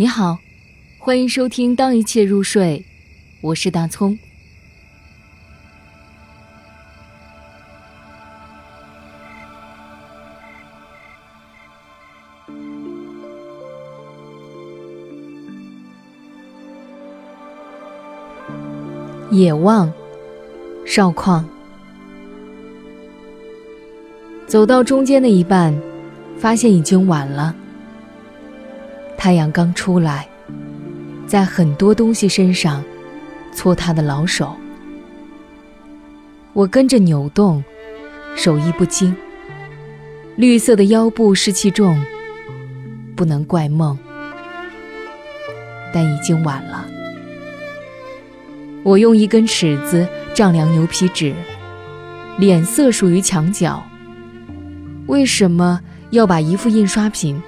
你好，欢迎收听《当一切入睡》，我是大葱。野望，少旷。走到中间的一半，发现已经晚了。太阳刚出来，在很多东西身上搓他的老手，我跟着扭动，手艺不精。绿色的腰部湿气重，不能怪梦，但已经晚了。我用一根尺子丈量牛皮纸，脸色属于墙角。为什么要把一幅印刷品？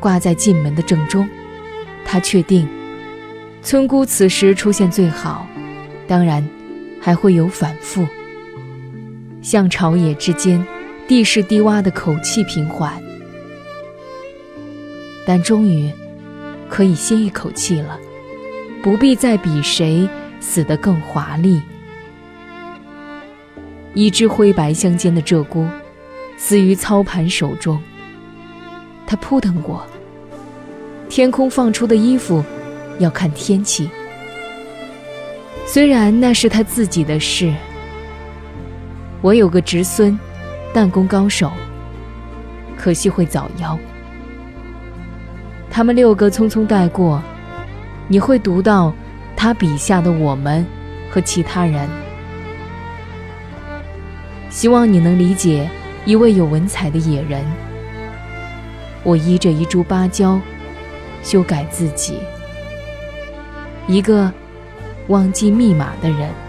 挂在进门的正中，他确定，村姑此时出现最好，当然，还会有反复。像朝野之间，地势低洼的口气平缓，但终于，可以歇一口气了，不必再比谁死得更华丽。一只灰白相间的鹧鸪，死于操盘手中。他扑腾过。天空放出的衣服，要看天气。虽然那是他自己的事。我有个侄孙，弹弓高手，可惜会早夭。他们六个匆匆带过，你会读到他笔下的我们和其他人。希望你能理解一位有文采的野人。我依着一株芭蕉，修改自己，一个忘记密码的人。